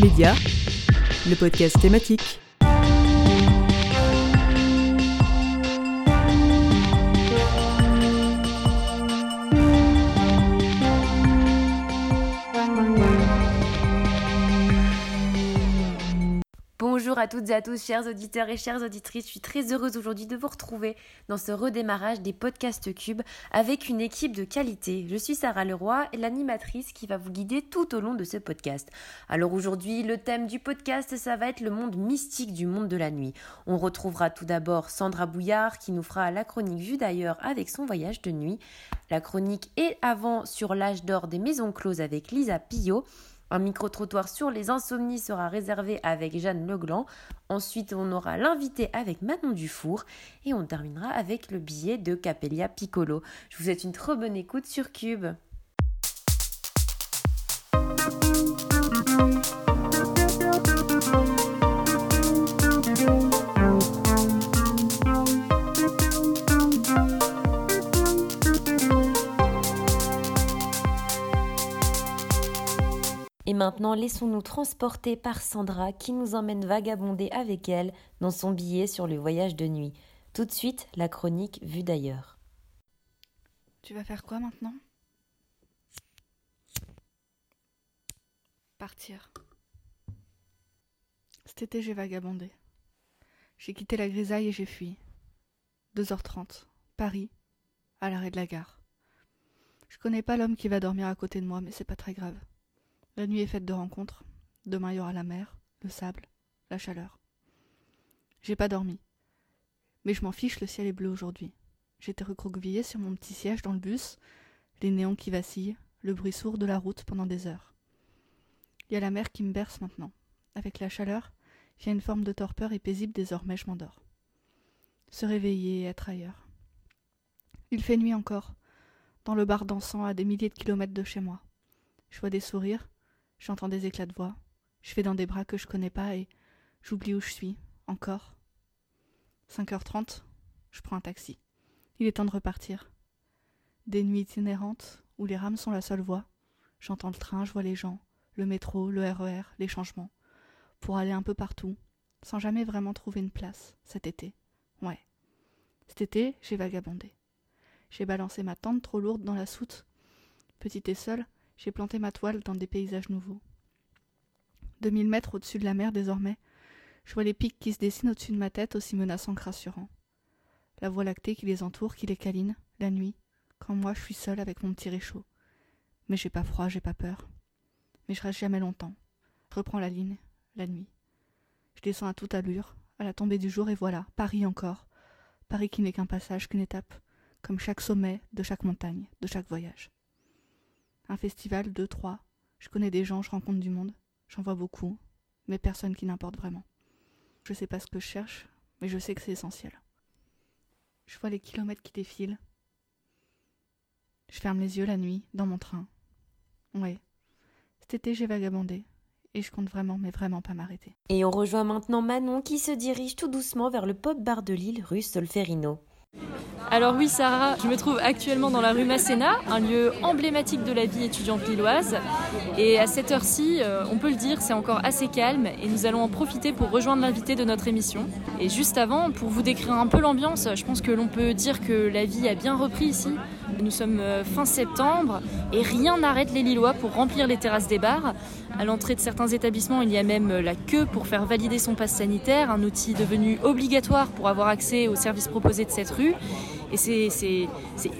Média, le podcast thématique. Bonjour à toutes et à tous, chers auditeurs et chères auditrices. Je suis très heureuse aujourd'hui de vous retrouver dans ce redémarrage des podcasts Cube avec une équipe de qualité. Je suis Sarah Leroy, l'animatrice qui va vous guider tout au long de ce podcast. Alors aujourd'hui, le thème du podcast, ça va être le monde mystique du monde de la nuit. On retrouvera tout d'abord Sandra Bouillard qui nous fera la chronique vue d'ailleurs avec son voyage de nuit. La chronique est avant sur l'âge d'or des maisons closes avec Lisa Pillot. Un micro-trottoir sur les insomnies sera réservé avec Jeanne Legland. Ensuite, on aura l'invité avec Manon Dufour. Et on terminera avec le billet de Capellia Piccolo. Je vous souhaite une trop bonne écoute sur Cube. Maintenant, laissons-nous transporter par Sandra qui nous emmène vagabonder avec elle dans son billet sur le voyage de nuit. Tout de suite, la chronique vue d'ailleurs. Tu vas faire quoi maintenant? Partir. Cet été, j'ai vagabondé. J'ai quitté la grisaille et j'ai fui. 2h30, Paris, à l'arrêt de la gare. Je connais pas l'homme qui va dormir à côté de moi, mais c'est pas très grave. La nuit est faite de rencontres. Demain il y aura la mer, le sable, la chaleur. J'ai pas dormi. Mais je m'en fiche, le ciel est bleu aujourd'hui. J'étais recroquevillée sur mon petit siège dans le bus, les néons qui vacillent, le bruit sourd de la route pendant des heures. Il y a la mer qui me berce maintenant. Avec la chaleur, vient une forme de torpeur et paisible désormais je m'endors. Se réveiller et être ailleurs. Il fait nuit encore, dans le bar dansant à des milliers de kilomètres de chez moi. Je vois des sourires, J'entends des éclats de voix. Je vais dans des bras que je connais pas et j'oublie où je suis, encore. 5h30, je prends un taxi. Il est temps de repartir. Des nuits itinérantes où les rames sont la seule voie. J'entends le train, je vois les gens, le métro, le RER, e les changements. Pour aller un peu partout, sans jamais vraiment trouver une place, cet été. Ouais. Cet été, j'ai vagabondé. J'ai balancé ma tente trop lourde dans la soute. Petite et seule, j'ai planté ma toile dans des paysages nouveaux. Deux mille mètres au-dessus de la mer désormais, je vois les pics qui se dessinent au-dessus de ma tête aussi menaçants que rassurants. La voie lactée qui les entoure, qui les câline, la nuit, quand moi je suis seule avec mon petit réchaud. Mais j'ai pas froid, j'ai pas peur. Mais je reste jamais longtemps. Je reprends la ligne, la nuit. Je descends à toute allure, à la tombée du jour, et voilà, Paris encore. Paris qui n'est qu'un passage, qu'une étape, comme chaque sommet de chaque montagne, de chaque voyage. Un festival, deux, trois. Je connais des gens, je rencontre du monde. J'en vois beaucoup, mais personne qui n'importe vraiment. Je sais pas ce que je cherche, mais je sais que c'est essentiel. Je vois les kilomètres qui défilent. Je ferme les yeux la nuit, dans mon train. Ouais. Cet été, j'ai vagabondé. Et je compte vraiment, mais vraiment pas m'arrêter. Et on rejoint maintenant Manon qui se dirige tout doucement vers le pop bar de Lille, rue Solferino. Alors oui Sarah, je me trouve actuellement dans la rue Masséna, un lieu emblématique de la vie étudiante lilloise. Et à cette heure-ci, euh, on peut le dire, c'est encore assez calme et nous allons en profiter pour rejoindre l'invité de notre émission. Et juste avant, pour vous décrire un peu l'ambiance, je pense que l'on peut dire que la vie a bien repris ici. Nous sommes euh, fin septembre et rien n'arrête les Lillois pour remplir les terrasses des bars. À l'entrée de certains établissements, il y a même euh, la queue pour faire valider son passe sanitaire, un outil devenu obligatoire pour avoir accès aux services proposés de cette rue. Et c'est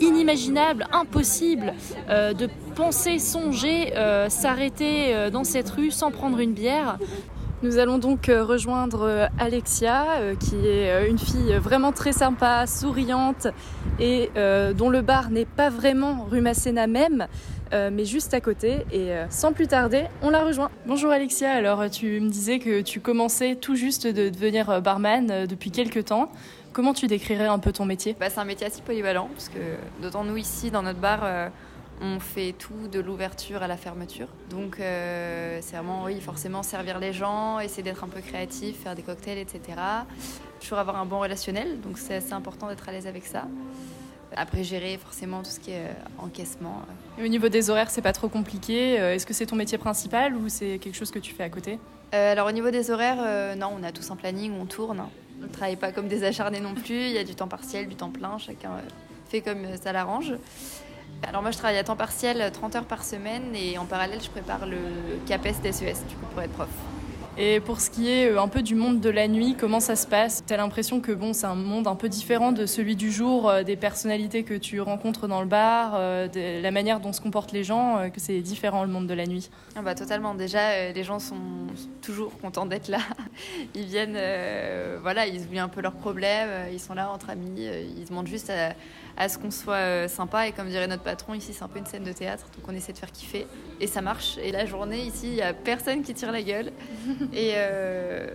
inimaginable, impossible euh, de penser, songer, s'arrêter dans cette rue sans prendre une bière. Nous allons donc rejoindre Alexia, qui est une fille vraiment très sympa, souriante et dont le bar n'est pas vraiment rue Masséna même, mais juste à côté. Et sans plus tarder, on la rejoint. Bonjour Alexia, alors tu me disais que tu commençais tout juste de devenir barman depuis quelques temps. Comment tu décrirais un peu ton métier? Bah, C'est un métier assez polyvalent, parce que d'autant nous ici, dans notre bar, euh, on fait tout de l'ouverture à la fermeture. Donc euh, c'est vraiment, oui, forcément servir les gens, essayer d'être un peu créatif, faire des cocktails, etc. Toujours avoir un bon relationnel, donc c'est assez important d'être à l'aise avec ça. Après gérer forcément tout ce qui est euh, encaissement, Et au niveau des horaires, c'est pas trop compliqué. Est-ce que c'est ton métier principal ou c'est quelque chose que tu fais à côté? Alors au niveau des horaires, non, on a tous un planning, on tourne. On ne travaille pas comme des acharnés non plus. Il y a du temps partiel, du temps plein. Chacun fait comme ça l'arrange. Alors moi je travaille à temps partiel 30 heures par semaine et en parallèle je prépare le CAPES DSES du coup pour être prof. Et pour ce qui est euh, un peu du monde de la nuit, comment ça se passe? T'as l'impression que bon, c'est un monde un peu différent de celui du jour, euh, des personnalités que tu rencontres dans le bar, euh, de la manière dont se comportent les gens, que c'est différent le monde de la nuit? Ah bah totalement. Déjà, les gens sont toujours contents d'être là. Ils viennent, voilà, ils oublient un peu leurs problèmes, ils sont là entre amis, ils demandent juste à à ce qu'on soit euh, sympa. Et comme dirait notre patron, ici, c'est un peu une scène de théâtre, donc on essaie de faire kiffer. Et ça marche. Et la journée, ici, il n'y a personne qui tire la gueule. et, euh,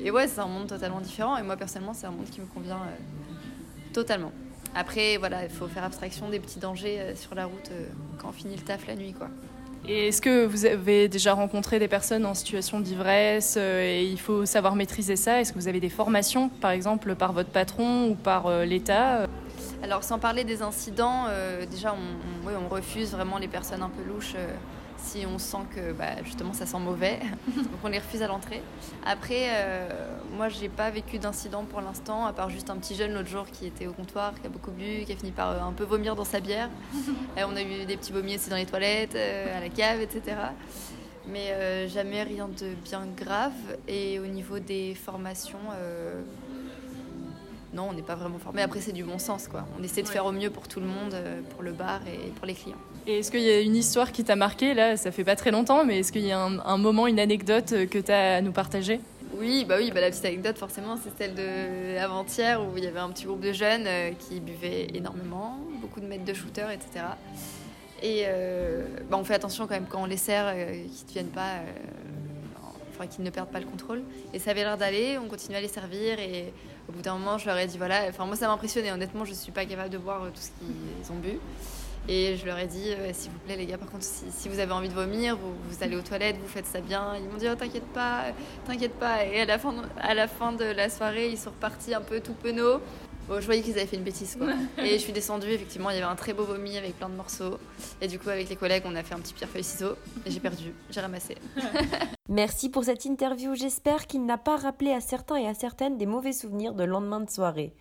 et ouais, c'est un monde totalement différent. Et moi, personnellement, c'est un monde qui me convient euh, totalement. Après, voilà, il faut faire abstraction des petits dangers sur la route quand on finit le taf la nuit, quoi. Et est-ce que vous avez déjà rencontré des personnes en situation d'ivresse et il faut savoir maîtriser ça? Est-ce que vous avez des formations, par exemple, par votre patron ou par l'État? Alors sans parler des incidents, euh, déjà on, on, refuse vraiment les personnes un peu louches euh, si on sent que bah, justement ça sent mauvais. Donc on les refuse à l'entrée. Après, euh, moi j'ai pas vécu d'incident pour l'instant, à part juste un petit jeune l'autre jour qui était au comptoir, qui a beaucoup bu, qui a fini par un peu vomir dans sa bière. Et on a eu des petits vomis aussi dans les toilettes, à la cave, etc. Mais jamais rien de bien grave. Et au niveau des formations, non, on n'est pas vraiment formé. Après, c'est du bon sens, quoi. On essaie de faire au mieux pour tout le monde, euh, pour le bar et pour les clients. Et est-ce qu'il y a une histoire qui t'a marqué Là, ça fait pas très longtemps, mais est-ce qu'il y a un, moment, une anecdote que tu as à nous partager? Oui, bah oui, bah la petite anecdote forcément, c'est celle de avant-hier où il y avait un petit groupe de jeunes euh, qui buvaient énormément, beaucoup de mètres de shooter, etc. Et euh, bah on fait attention quand même quand on les sert, qu'ils ne deviennent pas, qu'ils ne perdent pas le contrôle. Et ça avait l'air d'aller, on continue à les servir et au bout d'un moment, je leur ai dit voilà, enfin moi ça m'a impressionné. Honnêtement, je suis pas capable de boire euh, tout ce qu'ils ont bu. Et je leur ai dit, euh, s'il vous plaît, les gars, par contre, si, vous avez envie de vomir, vous, vous, allez aux toilettes, vous faites ça bien. Ils m'ont dit, oh, t'inquiète pas, t'inquiète pas. Et à la, fin, à la fin de la soirée, ils sont repartis un peu tout penauds. Bon, je voyais qu'ils avaient fait une bêtise, quoi. Et je suis descendue, effectivement, il y avait un très beau vomi avec plein de morceaux. Et du coup, avec les collègues, on a fait un petit pierre-feuille-ciseaux. Et j'ai perdu, j'ai ramassé. Merci pour cette interview. J'espère qu'il n'a pas rappelé à certains et à certaines des mauvais souvenirs de lendemain de soirée.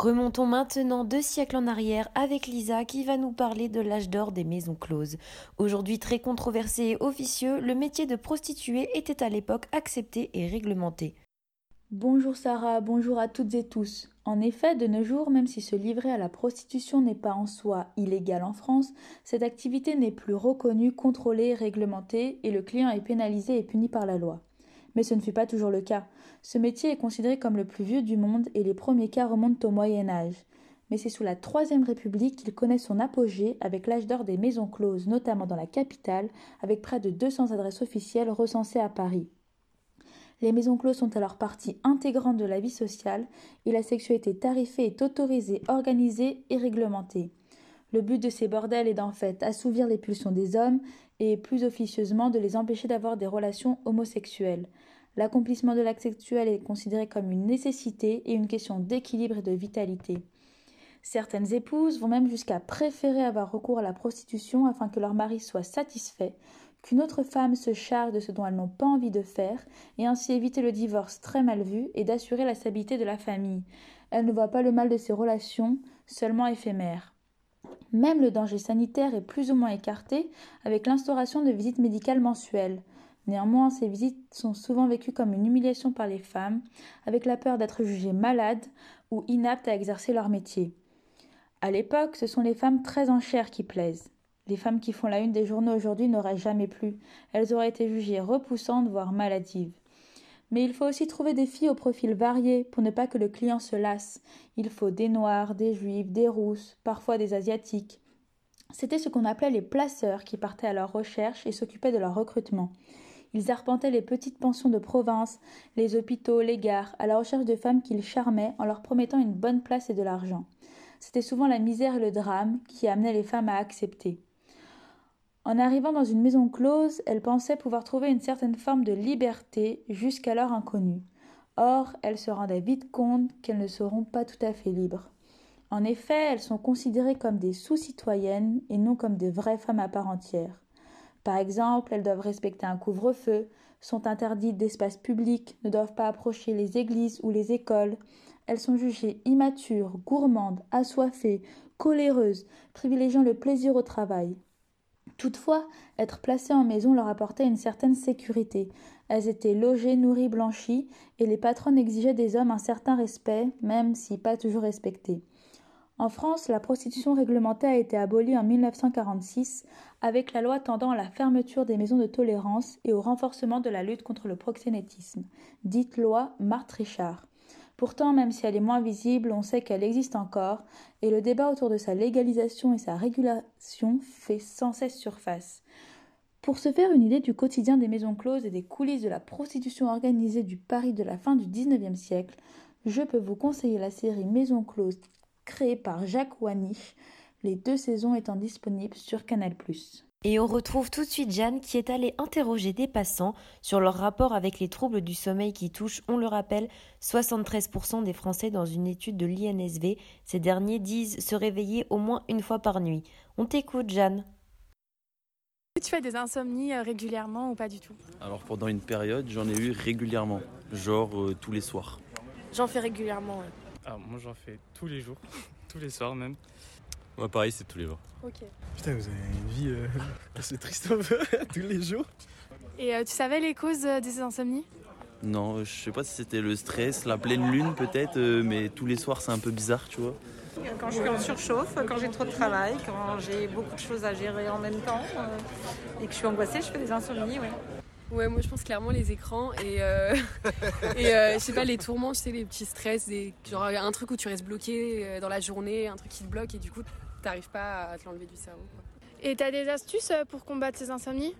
Remontons maintenant deux siècles en arrière avec Lisa qui va nous parler de l'âge d'or des maisons closes. Aujourd'hui très controversé et officieux, le métier de prostituée était à l'époque accepté et réglementé. Bonjour Sarah, bonjour à toutes et tous. En effet, de nos jours, même si se livrer à la prostitution n'est pas en soi illégal en France, cette activité n'est plus reconnue, contrôlée, réglementée et le client est pénalisé et puni par la loi. Mais ce ne fut pas toujours le cas. Ce métier est considéré comme le plus vieux du monde et les premiers cas remontent au Moyen Âge. Mais c'est sous la Troisième République qu'il connaît son apogée avec l'âge d'or des maisons closes, notamment dans la capitale, avec près de 200 adresses officielles recensées à Paris. Les maisons closes sont alors partie intégrante de la vie sociale et la sexualité tarifée est autorisée, organisée et réglementée. Le but de ces bordels est d'en fait assouvir les pulsions des hommes et plus officieusement de les empêcher d'avoir des relations homosexuelles. L'accomplissement de l'acte sexuel est considéré comme une nécessité et une question d'équilibre et de vitalité. Certaines épouses vont même jusqu'à préférer avoir recours à la prostitution afin que leur mari soit satisfait, qu'une autre femme se charge de ce dont elles n'ont pas envie de faire, et ainsi éviter le divorce très mal vu et d'assurer la stabilité de la famille. Elles ne voient pas le mal de ces relations, seulement éphémères. Même le danger sanitaire est plus ou moins écarté avec l'instauration de visites médicales mensuelles. Néanmoins, ces visites sont souvent vécues comme une humiliation par les femmes, avec la peur d'être jugées malades ou inaptes à exercer leur métier. À l'époque, ce sont les femmes très en chair qui plaisent. Les femmes qui font la une des journaux aujourd'hui n'auraient jamais plu. Elles auraient été jugées repoussantes, voire maladives. Mais il faut aussi trouver des filles au profil varié pour ne pas que le client se lasse. Il faut des noirs, des juives, des rousses, parfois des asiatiques. C'était ce qu'on appelait les placeurs qui partaient à leur recherche et s'occupaient de leur recrutement. Ils arpentaient les petites pensions de province, les hôpitaux, les gares, à la recherche de femmes qu'ils charmaient en leur promettant une bonne place et de l'argent. C'était souvent la misère et le drame qui amenaient les femmes à accepter. En arrivant dans une maison close, elle pensait pouvoir trouver une certaine forme de liberté jusqu'alors inconnue. Or, elles se rendaient vite compte qu'elles ne seront pas tout à fait libres. En effet, elles sont considérées comme des sous-citoyennes et non comme des vraies femmes à part entière. Par exemple, elles doivent respecter un couvre-feu, sont interdites d'espaces publics, ne doivent pas approcher les églises ou les écoles. Elles sont jugées immatures, gourmandes, assoiffées, coléreuses, privilégiant le plaisir au travail. Toutefois, être placées en maison leur apportait une certaine sécurité. Elles étaient logées, nourries, blanchies, et les patronnes exigeaient des hommes un certain respect, même si pas toujours respecté. En France, la prostitution réglementée a été abolie en 1946 avec la loi tendant à la fermeture des maisons de tolérance et au renforcement de la lutte contre le proxénétisme, dite loi Marthe-Richard. Pourtant, même si elle est moins visible, on sait qu'elle existe encore, et le débat autour de sa légalisation et sa régulation fait sans cesse surface. Pour se faire une idée du quotidien des maisons closes et des coulisses de la prostitution organisée du Paris de la fin du XIXe siècle, je peux vous conseiller la série Maisons closes créée par Jacques Wanisch, les deux saisons étant disponibles sur Canal+. Et on retrouve tout de suite Jeanne qui est allée interroger des passants sur leur rapport avec les troubles du sommeil qui touchent, on le rappelle, 73% des Français dans une étude de l'INSV. Ces derniers disent se réveiller au moins une fois par nuit. On t'écoute Jeanne. Tu fais des insomnies euh, régulièrement ou pas du tout? Alors pendant une période, j'en ai eu régulièrement, genre euh, tous les soirs. J'en fais régulièrement. ouais. Ah, moi j'en fais tous les jours, tous les soirs même. Moi pareil, c'est tous les jours. Ok. Putain, vous avez une vie euh, assez triste un peu tous les jours. Et euh, tu savais les causes euh, des insomnies? Non, je sais pas si c'était le stress, la pleine lune peut-être, euh, mais tous les soirs c'est un peu bizarre, tu vois. Quand je suis en surchauffe, quand j'ai trop de travail, quand j'ai beaucoup de choses à gérer en même temps euh, et que je suis angoissée, je fais des insomnies, ouais. Ouais, moi je pense clairement les écrans et, euh, et euh, je sais pas, les tourments, tu sais, les petits stress, des, genre un truc où tu restes bloqué dans la journée, un truc qui te bloque et du coup t'arrives pas à te l'enlever du cerveau. quoi. Et t'as des astuces euh, pour combattre ces insomnies?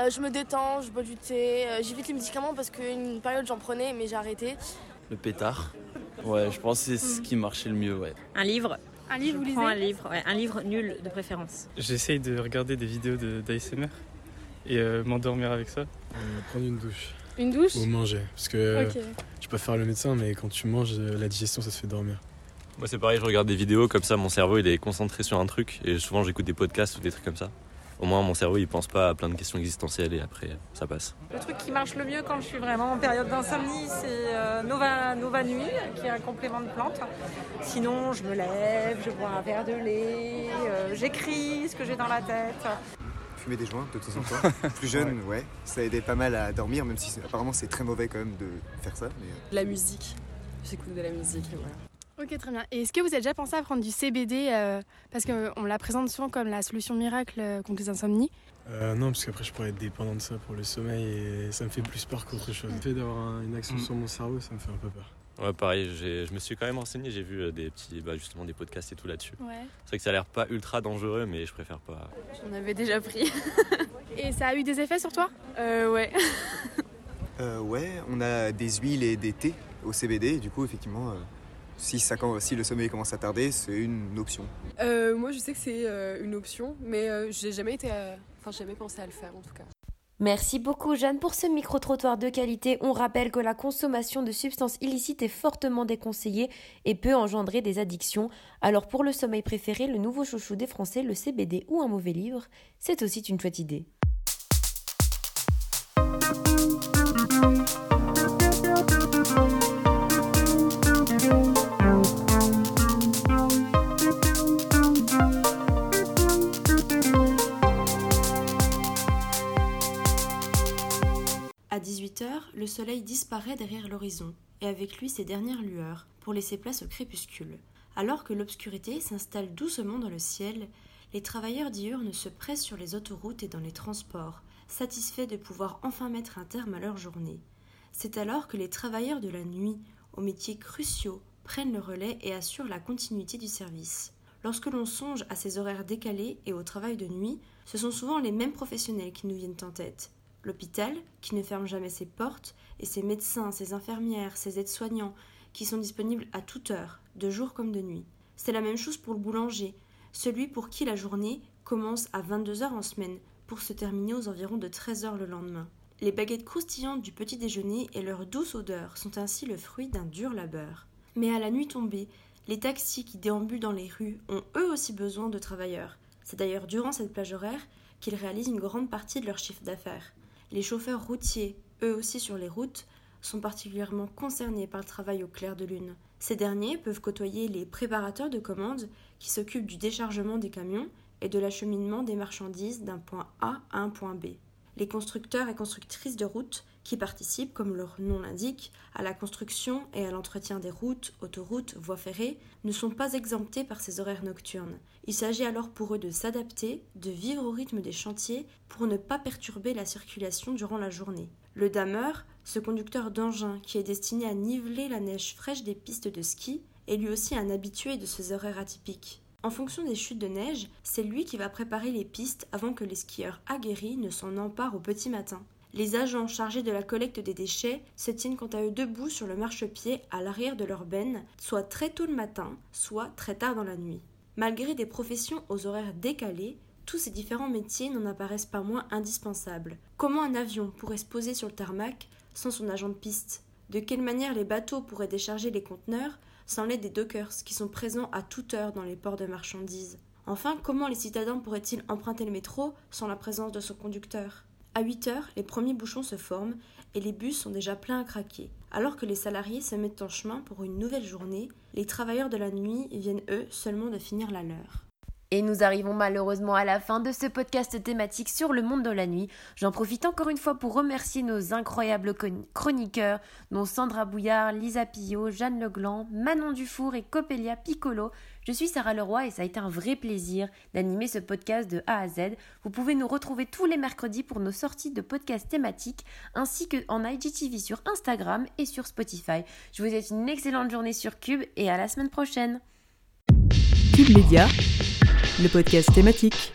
Euh, je me détends, je bois du thé, euh, j'évite les médicaments parce qu'une période j'en prenais mais j'ai arrêté. Le pétard. Ouais, je pense que c'est ce qui marchait le mieux, ouais. Un livre. Un livre, vous Je lisez prends un livre, ouais, un livre nul de préférence. J'essaye de regarder des vidéos de- d'ASMR et euh, m'endormir avec ça. Euh, prendre une douche. Une douche? Ou manger. Parce que euh, Ok. je peux faire le médecin, mais quand tu manges, la digestion, ça te fait dormir. Moi c'est pareil, je regarde des vidéos comme ça, mon cerveau il est concentré sur un truc et souvent j'écoute des podcasts ou des trucs comme ça. Au moins mon cerveau il pense pas à plein de questions existentielles et après ça passe. Le truc qui marche le mieux quand je suis vraiment en période d'insomnie, c'est euh, Nova, Nova Nuit, qui est un complément de plante. Sinon, je me lève, je bois un verre de lait, euh, j'écris ce que j'ai dans la tête. Fumer des joints de temps en temps. Plus jeune, ouais. Ça aidait pas mal à dormir, même si c'est- apparemment c'est très mauvais quand même de faire ça. Mais... euh, la musique, j'écoute de la musique et voilà. Ok, très bien. Et est-ce que vous avez déjà pensé à prendre du CBD euh, Parce qu'on la présente souvent comme la solution miracle euh, contre les insomnies? Euh, non, parce qu'après, je pourrais être dépendant de ça pour le sommeil et ça me fait plus peur qu'autre chose. Le fait d'avoir un- une action Mm. sur mon cerveau, ça me fait un peu peur. Ouais pareil, je me suis quand même renseigné, j'ai vu euh, des petits, bah, justement des podcasts et tout là-dessus. Ouais. C'est vrai que ça a l'air pas ultra dangereux mais je préfère pas. J'en avais déjà pris. Et ça a eu des effets sur toi? Euh, ouais. Euh, ouais, on a des huiles et des thés au CBD. Et du coup, effectivement, euh, si, ça, quand- si le sommeil commence à tarder, c'est une option. Euh, moi je sais que c'est euh, une option, mais euh, j'ai jamais été, à- enfin j'ai jamais pensé à le faire en tout cas. Merci beaucoup Jeanne pour ce micro-trottoir de qualité. On rappelle que la consommation de substances illicites est fortement déconseillée et peut engendrer des addictions. Alors pour le sommeil préféré, le nouveau chouchou des Français, le CBD ou un mauvais livre, c'est aussi une chouette idée. À 18h, le soleil disparaît derrière l'horizon, et avec lui ses dernières lueurs, pour laisser place au crépuscule. Alors que l'obscurité s'installe doucement dans le ciel, les travailleurs diurnes se pressent sur les autoroutes et dans les transports, satisfaits de pouvoir enfin mettre un terme à leur journée. C'est alors que les travailleurs de la nuit, aux métiers cruciaux, prennent le relais et assurent la continuité du service. Lorsque l'on songe à ces horaires décalés et au travail de nuit, ce sont souvent les mêmes professionnels qui nous viennent en tête. L'hôpital, qui ne ferme jamais ses portes, et ses médecins, ses infirmières, ses aides-soignants, qui sont disponibles à toute heure, de jour comme de nuit. C'est la même chose pour le boulanger, celui pour qui la journée commence à 22h en semaine pour se terminer aux environs de 13h le lendemain. Les baguettes croustillantes du petit déjeuner et leur douce odeur sont ainsi le fruit d'un dur labeur. Mais à la nuit tombée, les taxis qui déambulent dans les rues ont eux aussi besoin de travailleurs. C'est d'ailleurs durant cette plage horaire qu'ils réalisent une grande partie de leur chiffre d'affaires. Les chauffeurs routiers, eux aussi sur les routes, sont particulièrement concernés par le travail au clair de lune. Ces derniers peuvent côtoyer les préparateurs de commandes qui s'occupent du déchargement des camions et de l'acheminement des marchandises d'un point A à un point B. Les constructeurs et constructrices de routes qui participent, comme leur nom l'indique, à la construction et à l'entretien des routes, autoroutes, voies ferrées, ne sont pas exemptés par ces horaires nocturnes. Il s'agit alors pour eux de s'adapter, de vivre au rythme des chantiers pour ne pas perturber la circulation durant la journée. Le dameur, ce conducteur d'engin qui est destiné à niveler la neige fraîche des pistes de ski, est lui aussi un habitué de ces horaires atypiques. En fonction des chutes de neige, c'est lui qui va préparer les pistes avant que les skieurs aguerris ne s'en emparent au petit matin. Les agents chargés de la collecte des déchets se tiennent quant à eux debout sur le marchepied à l'arrière de leur benne, soit très tôt le matin, soit très tard dans la nuit. Malgré des professions aux horaires décalés, tous ces différents métiers n'en apparaissent pas moins indispensables. Comment un avion pourrait se poser sur le tarmac sans son agent de piste? De quelle manière les bateaux pourraient décharger les conteneurs sans l'aide des dockers qui sont présents à toute heure dans les ports de marchandises? Enfin, comment les citadins pourraient-ils emprunter le métro sans la présence de son conducteur? À 8 heures, les premiers bouchons se forment et les bus sont déjà pleins à craquer. Alors que les salariés se mettent en chemin pour une nouvelle journée, les travailleurs de la nuit viennent eux seulement de finir la leur. Et nous arrivons malheureusement à la fin de ce podcast thématique sur le monde de la nuit. J'en profite encore une fois pour remercier nos incroyables chroniqueurs, dont Sandra Bouillard, Lisa Pillot, Jeanne Legland, Manon Dufour et Copelia Piccolo. Je suis Sarah Leroy et ça a été un vrai plaisir d'animer ce podcast de A à Z. Vous pouvez nous retrouver tous les mercredis pour nos sorties de podcasts thématiques ainsi qu'en IGTV sur Instagram et sur Spotify. Je vous souhaite une excellente journée sur Cube et à la semaine prochaine. Cube Média le podcast thématique.